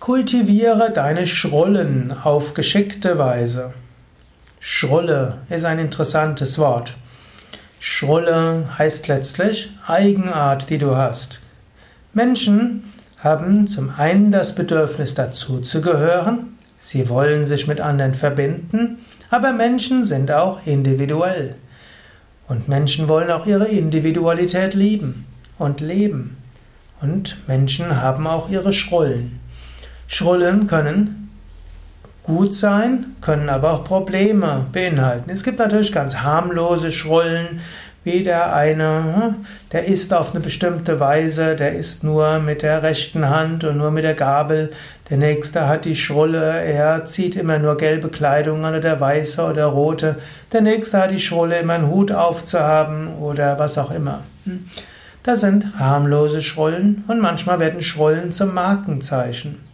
Kultiviere deine Schrullen auf geschickte Weise. Schrulle ist ein interessantes Wort. Schrulle heißt letztlich Eigenart, die du hast. Menschen haben zum einen das Bedürfnis dazuzugehören, sie wollen sich mit anderen verbinden, aber Menschen sind auch individuell. Und Menschen wollen auch ihre Individualität lieben und leben. Und Menschen haben auch ihre Schrullen. Schrullen können gut sein, können aber auch Probleme beinhalten. Es gibt natürlich ganz harmlose Schrullen, wie der eine, hm, der isst auf eine bestimmte Weise, der isst nur mit der rechten Hand und nur mit der Gabel. Der nächste hat die Schrulle, er zieht immer nur gelbe Kleidung an oder weiße oder rote. Der nächste hat die Schrulle, immer einen Hut aufzuhaben oder was auch immer. Hm. Das sind harmlose Schrullen und manchmal werden Schrullen zum Markenzeichen.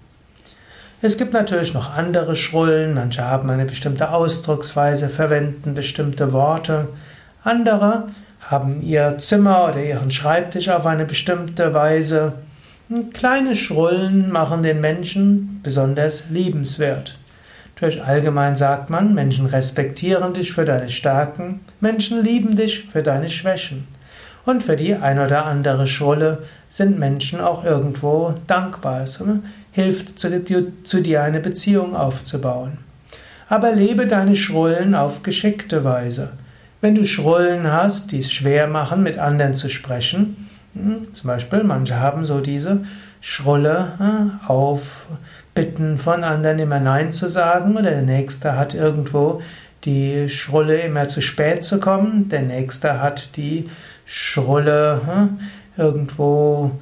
Es gibt natürlich noch andere Schrullen, manche haben eine bestimmte Ausdrucksweise, verwenden bestimmte Worte. Andere haben ihr Zimmer oder ihren Schreibtisch auf eine bestimmte Weise. Kleine Schrullen machen den Menschen besonders liebenswert. Durch allgemein sagt man, Menschen respektieren dich für deine Stärken, Menschen lieben dich für deine Schwächen. Und für die ein oder andere Schrulle sind Menschen auch irgendwo dankbar. Es hilft zu, zu dir eine Beziehung aufzubauen. Aber lebe deine Schrullen auf geschickte Weise. Wenn du Schrullen hast, die es schwer machen, mit anderen zu sprechen, hm, zum Beispiel, manche haben so diese Schrulle hm, auf Bitten von anderen immer Nein zu sagen, oder der nächste hat irgendwo die Schrulle immer zu spät zu kommen, der nächste hat die Schrulle hm, irgendwo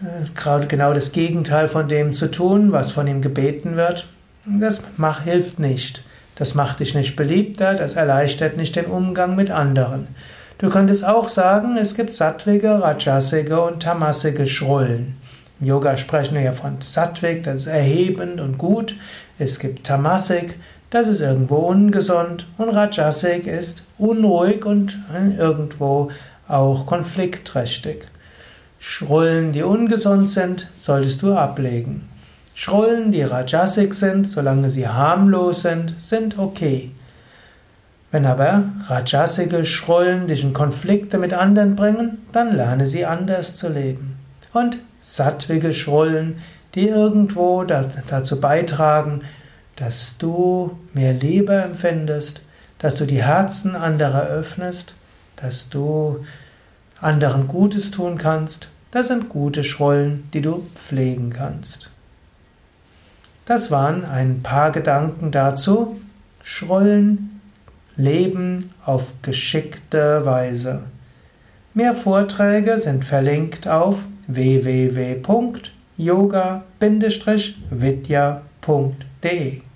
äh, genau das Gegenteil von dem zu tun, was von ihm gebeten wird. Das mach, hilft nicht. Das macht dich nicht beliebter, das erleichtert nicht den Umgang mit anderen. Du könntest auch sagen, es gibt sattwige, rajasige und tamasige Schrullen. Im Yoga sprechen wir ja von sattwig, das ist erhebend und gut. Es gibt tamasik, das ist irgendwo ungesund. Und rajasik ist unruhig und äh, irgendwo auch konfliktträchtig. Schrullen, die ungesund sind, solltest du ablegen. Schrullen, die Rajasik sind, solange sie harmlos sind, sind okay. Wenn aber Rajasike Schrullen dich in Konflikte mit anderen bringen, dann lerne sie anders zu leben. Und sattwige Schrullen, die irgendwo dazu beitragen, dass du mehr Liebe empfindest, dass du die Herzen anderer öffnest, dass du anderen Gutes tun kannst, das sind gute Schrullen, die du pflegen kannst. Das waren ein paar Gedanken dazu. Schrullen, Leben auf geschickte Weise. Mehr Vorträge sind verlinkt auf www.yoga-vidya.de